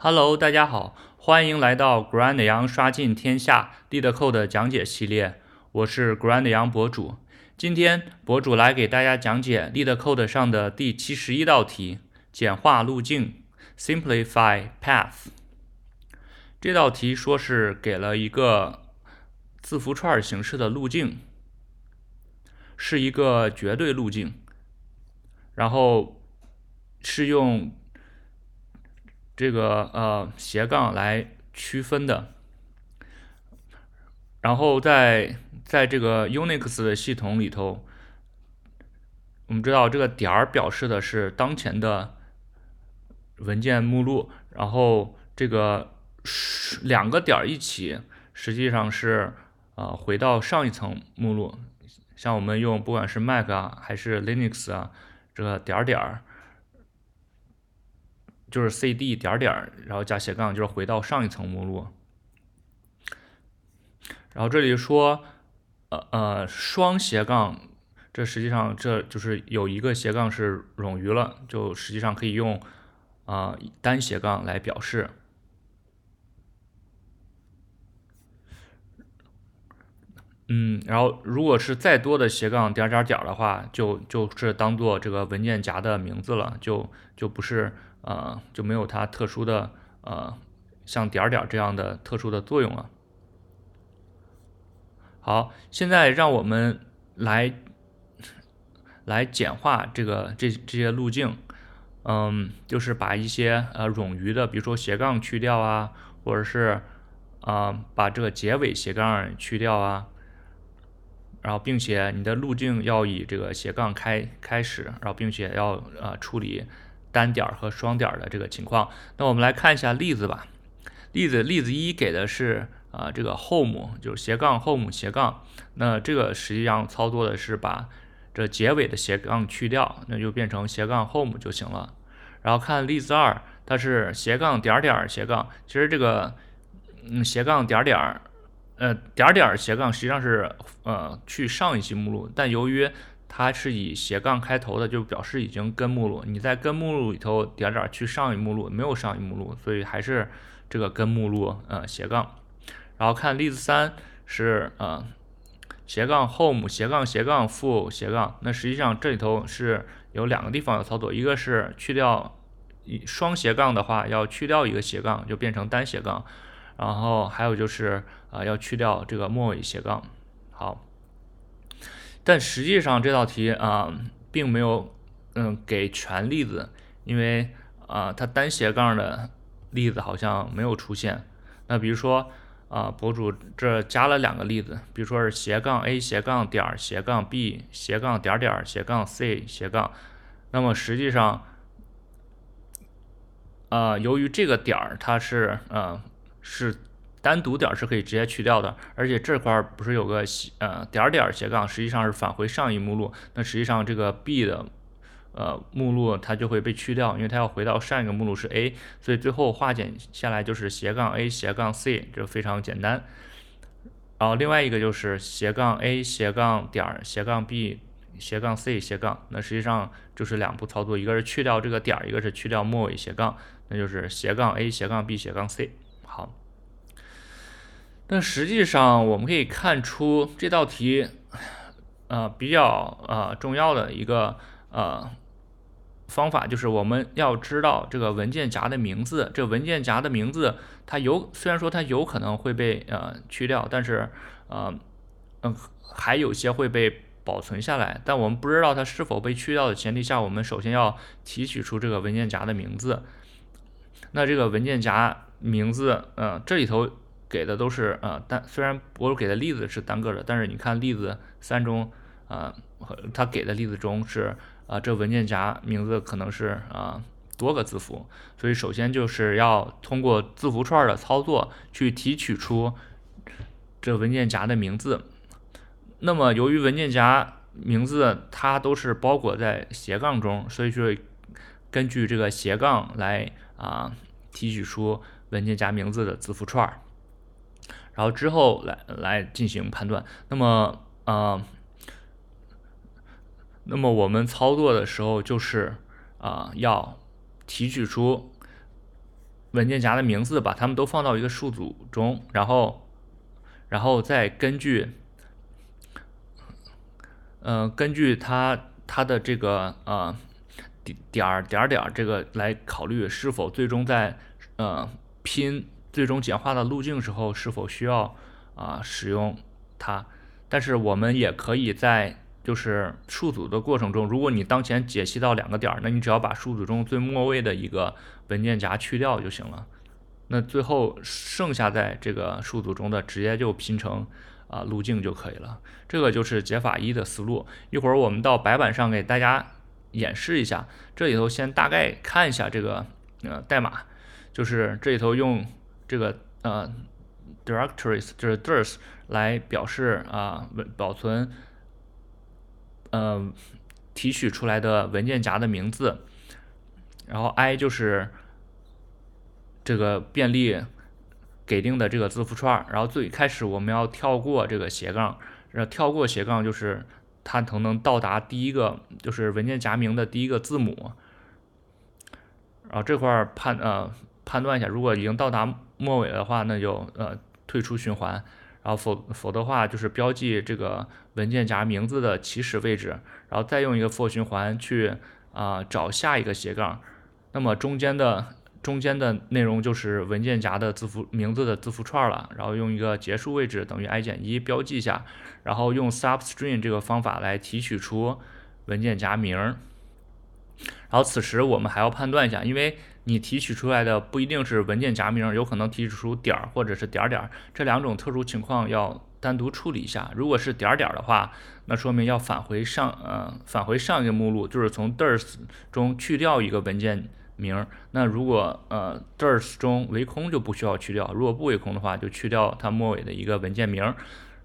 Hello，大家好，欢迎来到 Grand 羊刷尽天下 LeetCode 讲解系列，我是 Grand 羊博主。今天博主来给大家讲解 LeetCode 上的第七十一道题，简化路径 （Simplify Path）。这道题说是给了一个字符串形式的路径，是一个绝对路径，然后是用。这个呃斜杠来区分的，然后在在这个 Unix 的系统里头，我们知道这个点儿表示的是当前的文件目录，然后这个两个点儿一起，实际上是啊回到上一层目录。像我们用不管是 Mac 啊还是 Linux 啊，这个点儿点儿。就是 cd 点点，然后加斜杠，就是回到上一层目录。然后这里说，呃呃，双斜杠，这实际上这就是有一个斜杠是冗余了，就实际上可以用啊单斜杠来表示。嗯，然后如果是再多的斜杠点点点的话，就就是当做这个文件夹的名字了，就就不是。呃，就没有它特殊的呃，像点点这样的特殊的作用了。好，现在让我们来来简化这个这这些路径，嗯，就是把一些呃冗余的，比如说斜杠去掉啊，或者是啊把这个结尾斜杠去掉啊，然后并且你的路径要以这个斜杠开开始，然后并且要呃处理。单点和双点的这个情况，那我们来看一下例子吧。例子例子一给的是啊这个 home 就是斜杠 home 斜杠，那这个实际上操作的是把这结尾的斜杠去掉，那就变成斜杠 home 就行了。然后看例子二，它是斜杠点点斜杠，其实这个嗯斜杠点点呃点点斜杠实际上是呃去上一级目录，但由于它是以斜杠开头的，就表示已经根目录。你在根目录里头点点去上一目录，没有上一目录，所以还是这个根目录，呃，斜杠。然后看例子三是呃斜杠 home 斜杠斜杠 full 斜杠。那实际上这里头是有两个地方要操作，一个是去掉双斜杠的话，要去掉一个斜杠，就变成单斜杠。然后还有就是啊要去掉这个末尾斜杠。好。但实际上这道题啊，并没有嗯给全例子，因为啊它单斜杠的例子好像没有出现。那比如说啊博主这加了两个例子，比如说是斜杠 a 斜杠点斜杠 b 斜杠点点斜杠 c 斜杠，那么实际上啊由于这个点儿它是呃是。单独点是可以直接去掉的，而且这块不是有个呃点点斜杠，实际上是返回上一目录。那实际上这个 B 的呃目录它就会被去掉，因为它要回到上一个目录是 A，所以最后化简下来就是斜杠 A 斜杠 C，这非常简单。然后另外一个就是斜杠 A 斜杠点斜杠 B 斜杠 C 斜杠，那实际上就是两步操作，一个是去掉这个点，一个是去掉末尾斜杠，那就是斜杠 A 斜杠 B 斜杠 C。好。但实际上，我们可以看出这道题，呃，比较呃重要的一个呃方法，就是我们要知道这个文件夹的名字。这文件夹的名字，它有虽然说它有可能会被呃去掉，但是呃嗯还有些会被保存下来。但我们不知道它是否被去掉的前提下，我们首先要提取出这个文件夹的名字。那这个文件夹名字，嗯，这里头。给的都是呃单，虽然我给的例子是单个的，但是你看例子三中，呃，他给的例子中是啊，这文件夹名字可能是啊多个字符，所以首先就是要通过字符串的操作去提取出这文件夹的名字。那么由于文件夹名字它都是包裹在斜杠中，所以说根据这个斜杠来啊提取出文件夹名字的字符串。然后之后来来进行判断。那么，呃，那么我们操作的时候就是啊，要提取出文件夹的名字，把它们都放到一个数组中，然后，然后再根据，呃，根据它它的这个呃点点点点这个来考虑是否最终在呃拼最终简化的路径时候是否需要啊使用它。但是我们也可以在就是数组的过程中，如果你当前解析到两个点儿，那你只要把数组中最末位的一个文件夹去掉就行了。那最后剩下在这个数组中的直接就拼成啊路径就可以了。这个就是解法一的思路。一会儿我们到白板上给大家演示一下。这里头先大概看一下这个呃代码，就是这里头用这个呃 directories 就是 dirs 来表示啊文保存。嗯，提取出来的文件夹的名字，然后 i 就是这个便利给定的这个字符串，然后最开始我们要跳过这个斜杠，然后跳过斜杠就是它能能到达第一个就是文件夹名的第一个字母，然后这块判呃判断一下，如果已经到达末尾的话，那就呃退出循环。然后否否的话，就是标记这个文件夹名字的起始位置，然后再用一个 for 循环去啊找下一个斜杠，那么中间的中间的内容就是文件夹的字符名字的字符串了。然后用一个结束位置等于 i 减一标记一下，然后用 substring 这个方法来提取出文件夹名。然后此时我们还要判断一下，因为你提取出来的不一定是文件夹名，有可能提取出点儿或者是点儿点儿这两种特殊情况要单独处理一下。如果是点儿点儿的话，那说明要返回上呃返回上一个目录，就是从 dirs 中去掉一个文件名。那如果呃 dirs 中为空就不需要去掉，如果不为空的话就去掉它末尾的一个文件名。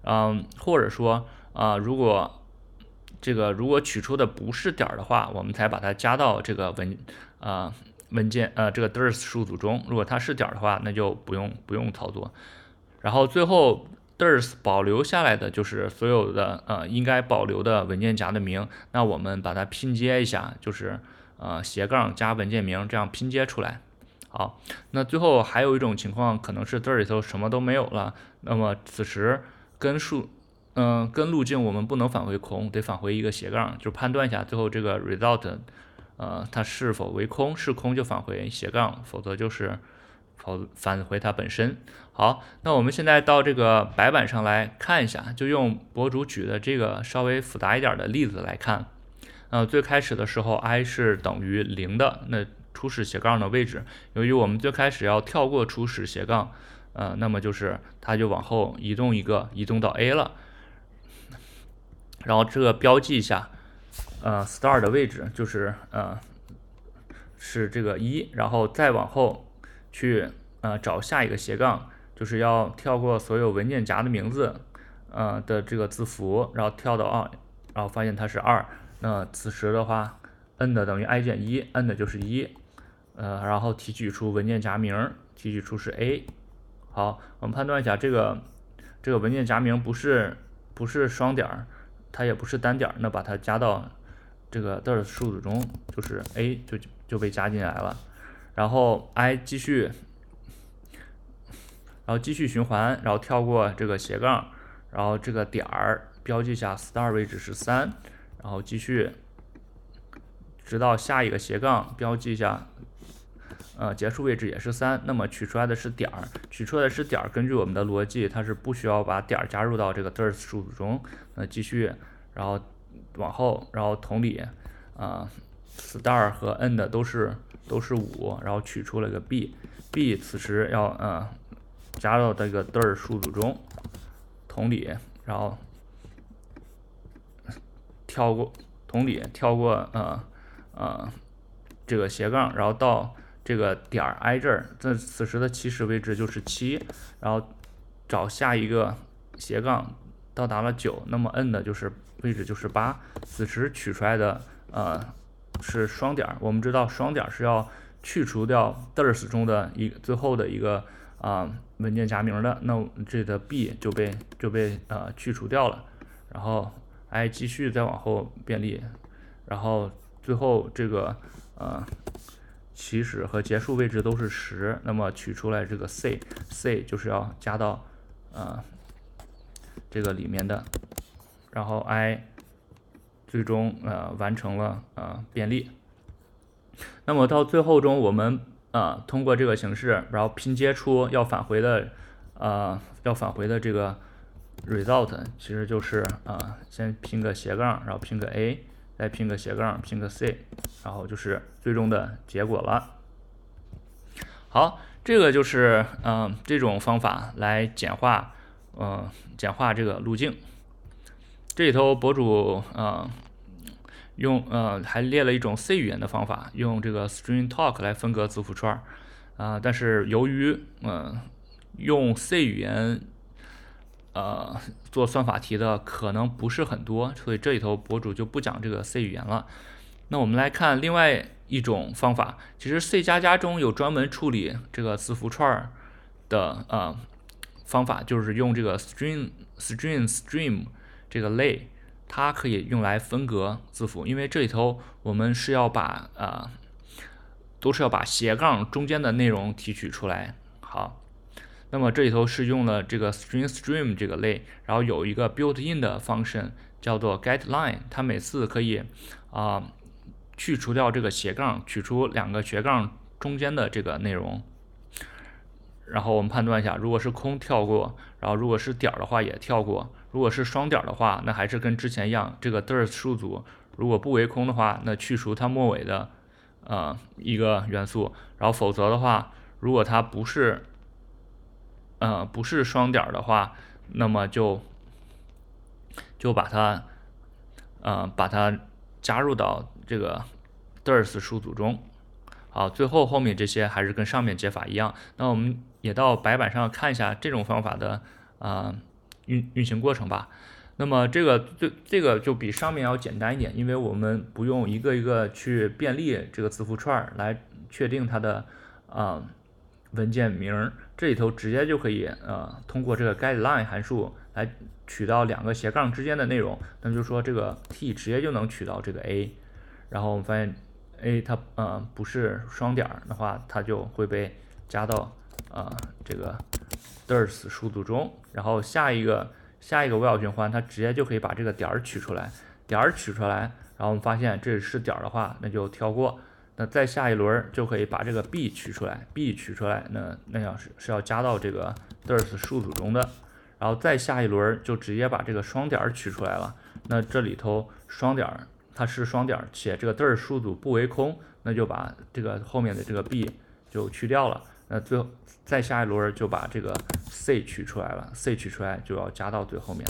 嗯，或者说啊如果这个如果取出的不是点儿的话，我们才把它加到这个文啊。文件呃，这个 dirs 数组中，如果它是点的话，那就不用不用操作。然后最后 dirs 保留下来的就是所有的呃应该保留的文件夹的名，那我们把它拼接一下，就是呃斜杠加文件名这样拼接出来。好，那最后还有一种情况，可能是这里头什么都没有了，那么此时根数嗯根路径我们不能返回空，得返回一个斜杠，就判断一下最后这个 result。呃，它是否为空？是空就返回斜杠，否则就是否返回它本身。好，那我们现在到这个白板上来看一下，就用博主举的这个稍微复杂一点的例子来看。呃，最开始的时候，i 是等于零的，那初始斜杠的位置，由于我们最开始要跳过初始斜杠，呃，那么就是它就往后移动一个，移动到 a 了。然后这个标记一下。呃，star 的位置就是呃是这个一，然后再往后去呃找下一个斜杠，就是要跳过所有文件夹的名字呃的这个字符，然后跳到二，然后发现它是二，那此时的话，n 的等于 i 减一，n 的就是一，呃，然后提取出文件夹名，提取出是 a。好，我们判断一下这个这个文件夹名不是不是双点儿，它也不是单点，那把它加到。这个的数组中就是 a 就就被加进来了，然后 i 继续，然后继续循环，然后跳过这个斜杠，然后这个点儿标记下 star 位置是三，然后继续，直到下一个斜杠标记一下，呃结束位置也是三，那么取出来的是点儿，取出来的是点儿，根据我们的逻辑，它是不需要把点儿加入到这个 dirs 数组中，那继续，然后。往后，然后同理，啊，star 和 end 都是都是五，然后取出了个 b，b 此时要嗯加到这个 dir 数组中，同理，然后跳过，同理跳过呃呃这个斜杠，然后到这个点儿挨这儿，这此时的起始位置就是七，然后找下一个斜杠。到达了九，那么 n 的就是位置就是八，此时取出来的呃是双点，我们知道双点是要去除掉 dirs 中的一最后的一个啊文件夹名的，那这的 b 就被就被呃去除掉了，然后 i 继续再往后便利，然后最后这个呃起始和结束位置都是十，那么取出来这个 c，c 就是要加到呃这个里面的，然后 i 最终呃完成了呃便利。那么到最后中，我们啊通过这个形式，然后拼接出要返回的呃要返回的这个 result，其实就是啊先拼个斜杠，然后拼个 a。再拼个斜杠，拼个 c，然后就是最终的结果了。好，这个就是嗯这种方法来简化，嗯简化这个路径。这里头博主嗯用呃还列了一种 C 语言的方法，用这个 string talk 来分割字符串啊，但是由于嗯用 C 语言。呃，做算法题的可能不是很多，所以这里头博主就不讲这个 C 语言了。那我们来看另外一种方法，其实 C 加加中有专门处理这个字符串的呃方法，就是用这个 string string stream 这个类，它可以用来分隔字符，因为这里头我们是要把呃都是要把斜杠中间的内容提取出来。好。那么这里头是用了这个 string stream 这个类，然后有一个 built-in 的 function 叫做 getLine，它每次可以啊去除掉这个斜杠，取出两个斜杠中间的这个内容。然后我们判断一下，如果是空跳过，然后如果是点的话也跳过，如果是双点的话，那还是跟之前一样，这个 dir 数组如果不为空的话，那去除它末尾的呃一个元素，然后否则的话，如果它不是呃，不是双点的话，那么就就把它呃把它加入到这个 DIRS 数组中。好，最后后面这些还是跟上面解法一样。那我们也到白板上看一下这种方法的啊运运行过程吧。那么这个这这个就比上面要简单一点，因为我们不用一个一个去便利这个字符串来确定它的啊。文件名这里头直接就可以呃通过这个 getLine 函数来取到两个斜杠之间的内容，那么就说这个 t 直接就能取到这个 a，然后我们发现 a 它呃不是双点儿的话，它就会被加到呃这个 DIRS 数组中，然后下一个下一个 while 循环它直接就可以把这个点儿取出来，点儿取出来，然后我们发现这是点儿的话，那就跳过。那再下一轮就可以把这个 b 取出来，b 取出来，那那要是是要加到这个 DIRS 数组中的，然后再下一轮就直接把这个双点取出来了。那这里头双点它是双点，且这个 DIRS 数组不为空，那就把这个后面的这个 b 就去掉了。那最后再下一轮就把这个 c 取出来了，c 取出来就要加到最后面。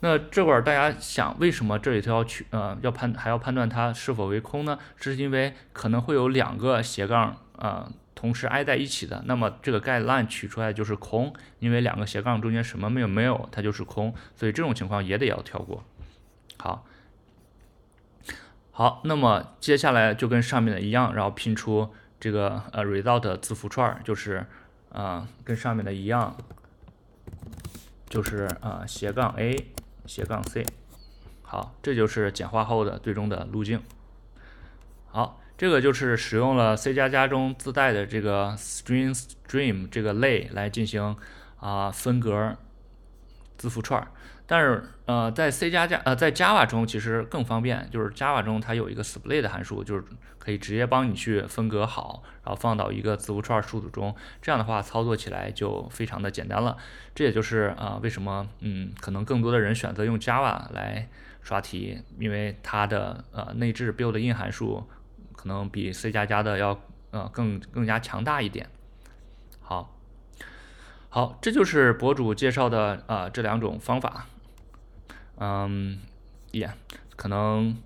那这会儿大家想，为什么这里头要取呃要判还要判断它是否为空呢？这是因为可能会有两个斜杠啊同时挨在一起的，那么这个 getLine 取出来就是空，因为两个斜杠中间什么没有没有，它就是空，所以这种情况也得要跳过。好，好，那么接下来就跟上面的一样，然后拼出这个呃 result 字符串，就是啊跟上面的一样，就是啊斜杠 a。斜杠 c，好，这就是简化后的最终的路径。好，这个就是使用了 C 加加中自带的这个 string stream 这个类来进行啊分隔字符串。但是呃，在 C 加加呃在 Java 中其实更方便，就是 Java 中它有一个 split 函数，就是可以直接帮你去分隔好，然后放到一个字符串数组中，这样的话操作起来就非常的简单了。这也就是啊为什么嗯可能更多的人选择用 Java 来刷题，因为它的呃内置 build in 函数可能比 C 加加的要呃更更加强大一点。好，好，这就是博主介绍的啊这两种方法。嗯，也可能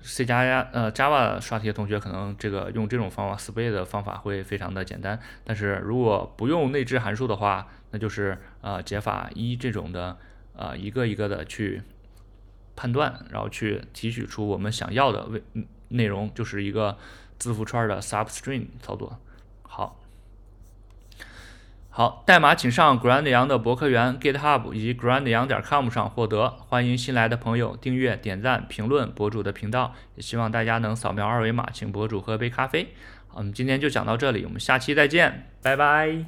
C 加加呃 Java 刷题的同学可能这个用这种方法 split 的方法会非常的简单，但是如果不用内置函数的话，那就是呃解法一这种的呃一个一个的去判断，然后去提取出我们想要的为内容，就是一个字符串的 substring 操作。好。好，代码请上 Grandyang 的博客园 GitHub 以及 Grand 羊点 com 上获得。欢迎新来的朋友订阅、点赞、评论博主的频道，也希望大家能扫描二维码，请博主喝杯咖啡。好我们今天就讲到这里，我们下期再见，拜拜。